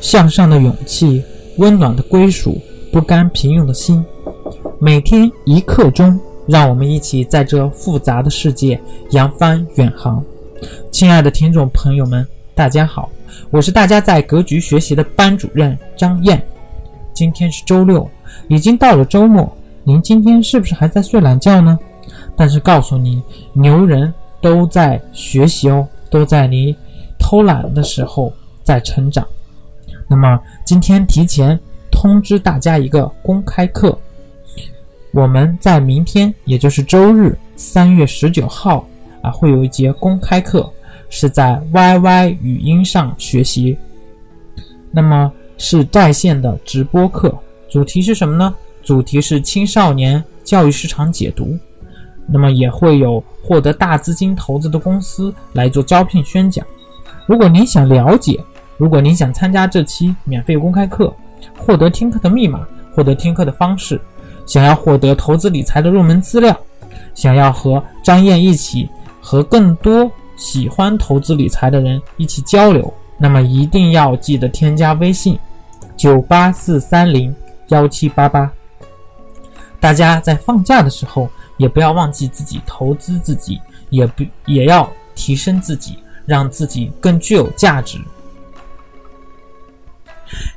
向上的勇气，温暖的归属，不甘平庸的心。每天一刻钟，让我们一起在这复杂的世界扬帆远航。亲爱的听众朋友们，大家好，我是大家在格局学习的班主任张燕。今天是周六，已经到了周末，您今天是不是还在睡懒觉呢？但是告诉你，牛人都在学习哦，都在你偷懒的时候在成长。那么今天提前通知大家一个公开课，我们在明天，也就是周日三月十九号啊，会有一节公开课，是在 YY 语音上学习。那么是在线的直播课，主题是什么呢？主题是青少年教育市场解读。那么也会有获得大资金投资的公司来做招聘宣讲。如果您想了解，如果您想参加这期免费公开课，获得听课的密码，获得听课的方式，想要获得投资理财的入门资料，想要和张燕一起和更多喜欢投资理财的人一起交流，那么一定要记得添加微信九八四三零幺七八八。大家在放假的时候，也不要忘记自己投资自己，也不也要提升自己，让自己更具有价值。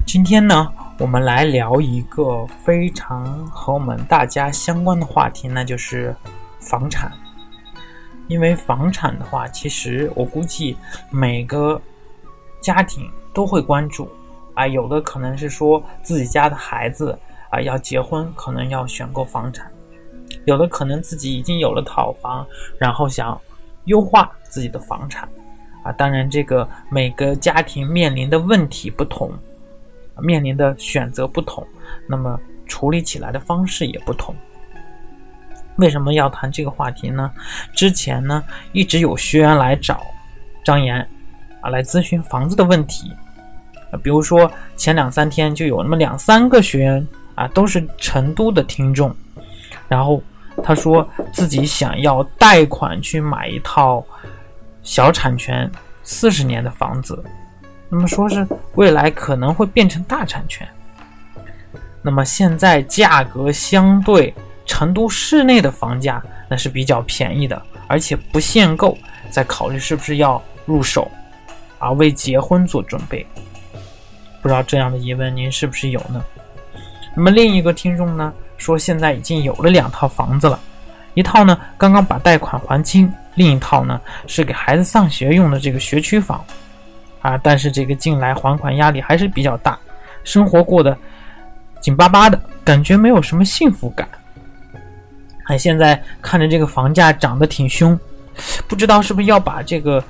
今天呢，我们来聊一个非常和我们大家相关的话题，那就是房产。因为房产的话，其实我估计每个家庭都会关注啊，有的可能是说自己家的孩子啊要结婚，可能要选购房产；有的可能自己已经有了套房，然后想优化自己的房产啊。当然，这个每个家庭面临的问题不同。面临的选择不同，那么处理起来的方式也不同。为什么要谈这个话题呢？之前呢，一直有学员来找张岩啊，来咨询房子的问题啊。比如说前两三天就有那么两三个学员啊，都是成都的听众，然后他说自己想要贷款去买一套小产权四十年的房子。那么说是未来可能会变成大产权。那么现在价格相对成都市内的房价那是比较便宜的，而且不限购，在考虑是不是要入手，啊，为结婚做准备。不知道这样的疑问您是不是有呢？那么另一个听众呢说现在已经有了两套房子了，一套呢刚刚把贷款还清，另一套呢是给孩子上学用的这个学区房。啊，但是这个近来还款压力还是比较大，生活过得紧巴巴的，感觉没有什么幸福感。哎，现在看着这个房价涨得挺凶，不知道是不是要把这个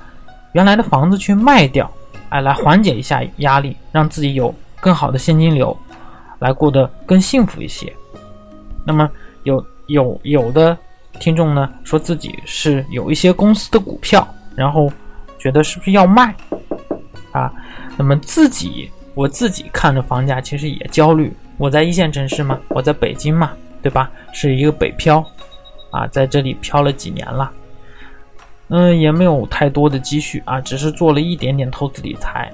原来的房子去卖掉，哎，来缓解一下压力，让自己有更好的现金流，来过得更幸福一些。那么有有有的听众呢，说自己是有一些公司的股票，然后觉得是不是要卖？啊，那么自己我自己看着房价其实也焦虑。我在一线城市嘛，我在北京嘛，对吧？是一个北漂，啊，在这里漂了几年了，嗯，也没有太多的积蓄啊，只是做了一点点投资理财，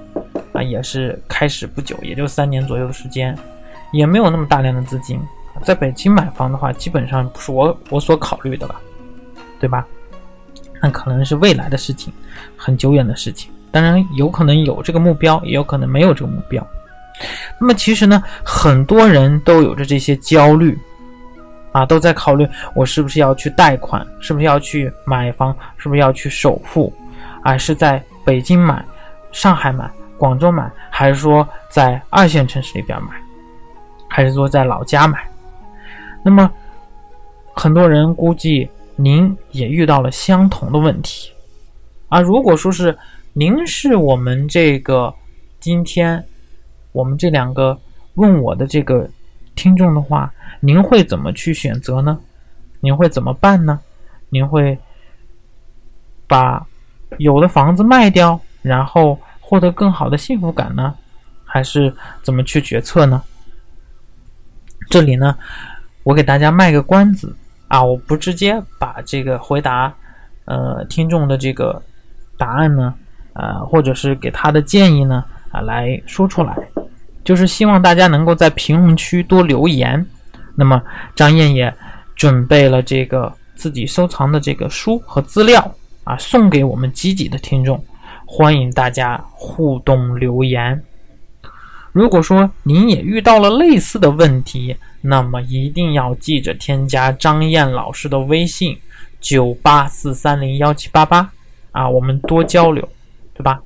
啊，也是开始不久，也就三年左右的时间，也没有那么大量的资金。在北京买房的话，基本上不是我我所考虑的了，对吧？那可能是未来的事情，很久远的事情。当然有可能有这个目标，也有可能没有这个目标。那么其实呢，很多人都有着这些焦虑，啊，都在考虑我是不是要去贷款，是不是要去买房，是不是要去首付，啊，是在北京买、上海买、广州买，还是说在二线城市里边买，还是说在老家买？那么很多人估计您也遇到了相同的问题，啊，如果说是。您是我们这个今天我们这两个问我的这个听众的话，您会怎么去选择呢？您会怎么办呢？您会把有的房子卖掉，然后获得更好的幸福感呢？还是怎么去决策呢？这里呢，我给大家卖个关子啊，我不直接把这个回答呃听众的这个答案呢。呃，或者是给他的建议呢，啊，来说出来。就是希望大家能够在评论区多留言。那么张燕也准备了这个自己收藏的这个书和资料啊，送给我们积极的听众，欢迎大家互动留言。如果说您也遇到了类似的问题，那么一定要记着添加张燕老师的微信：九八四三零幺七八八啊，我们多交流，对吧？